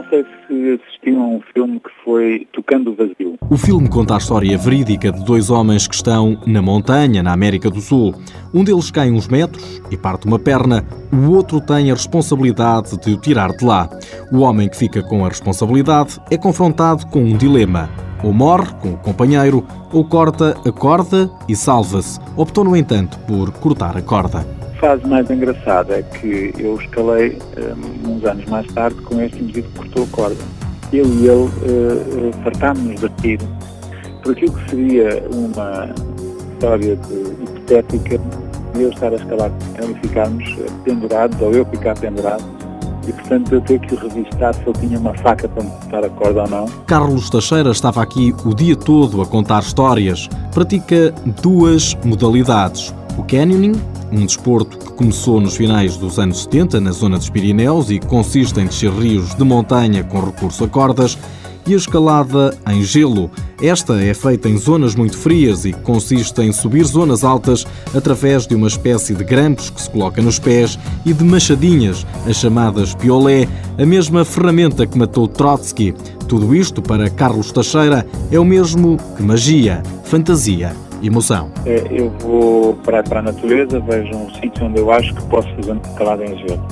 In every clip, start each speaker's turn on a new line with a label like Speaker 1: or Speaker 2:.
Speaker 1: Não sei se assistiam a um filme que foi Tocando o Vazio.
Speaker 2: O filme conta a história verídica de dois homens que estão na montanha, na América do Sul. Um deles cai uns metros e parte uma perna, o outro tem a responsabilidade de o tirar de lá. O homem que fica com a responsabilidade é confrontado com um dilema. Ou morre com o companheiro, ou corta a corda e salva-se. Optou, no entanto, por cortar a corda
Speaker 1: fase mais engraçada é que eu escalei um, uns anos mais tarde com este indivíduo que cortou a corda. Eu e ele uh, fartámos-nos de rir por aquilo que seria uma história de, hipotética de eu estar a escalar com ele e ficarmos pendurados, ou eu ficar pendurado, e portanto eu ter que revistar se ele tinha uma faca para me cortar a corda ou não.
Speaker 2: Carlos Teixeira estava aqui o dia todo a contar histórias. Pratica duas modalidades: o canyoning um desporto que começou nos finais dos anos 70 na zona dos Pirineus e consiste em descer rios de montanha com recurso a cordas, e a escalada em gelo. Esta é feita em zonas muito frias e consiste em subir zonas altas através de uma espécie de grampos que se coloca nos pés e de machadinhas, as chamadas piolé, a mesma ferramenta que matou Trotsky. Tudo isto, para Carlos Teixeira, é o mesmo que magia, fantasia emoção?
Speaker 1: É, eu vou para, para a natureza, vejo um sítio onde eu acho que posso fazer uma escalada em gelo.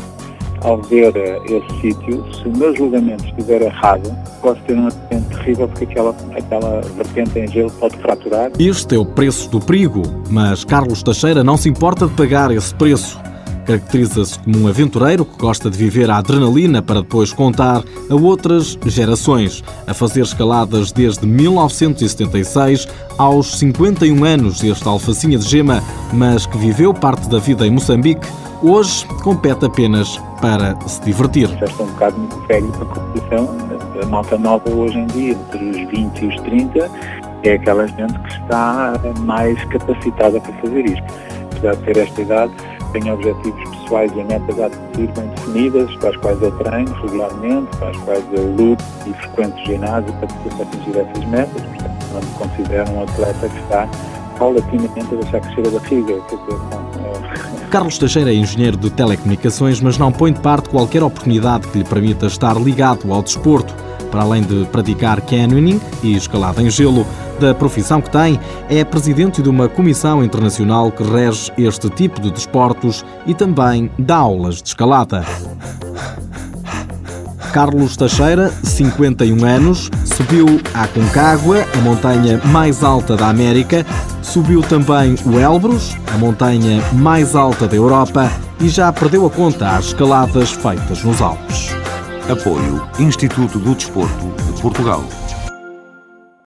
Speaker 1: Ao ver eh, esse sítio, se o meu julgamento estiver errado, posso ter um acidente terrível porque aquela, aquela vertente em gelo pode fraturar.
Speaker 2: Este é o preço do perigo, mas Carlos Teixeira não se importa de pagar esse preço. Caracteriza-se como um aventureiro que gosta de viver a adrenalina para depois contar a outras gerações, a fazer escaladas desde 1976 aos 51 anos. Este alfacinha de gema, mas que viveu parte da vida em Moçambique, hoje compete apenas para se divertir.
Speaker 1: Já estou um bocado muito velho para a competição. A malta nova hoje em dia, entre os 20 e os 30, é aquela gente que está mais capacitada para fazer isto. Apesar de ter esta idade, tenho objetivos pessoais e metas a atingir bem definidas, para as quais eu treino regularmente, para as quais eu luto e frequento ginásio para, atingir essas metas. Portanto, não me considero um atleta que está paulatinamente a deixar crescer a barriga.
Speaker 2: É... Carlos Teixeira é engenheiro de telecomunicações, mas não põe de parte qualquer oportunidade que lhe permita estar ligado ao desporto. Para além de praticar canyoning e escalada em gelo, da profissão que tem, é presidente de uma comissão internacional que rege este tipo de desportos e também dá aulas de escalada. Carlos Teixeira, 51 anos, subiu a Concagua, a montanha mais alta da América, subiu também o Elbrus, a montanha mais alta da Europa, e já perdeu a conta às escaladas feitas nos Alpes.
Speaker 3: Apoio Instituto do Desporto de Portugal.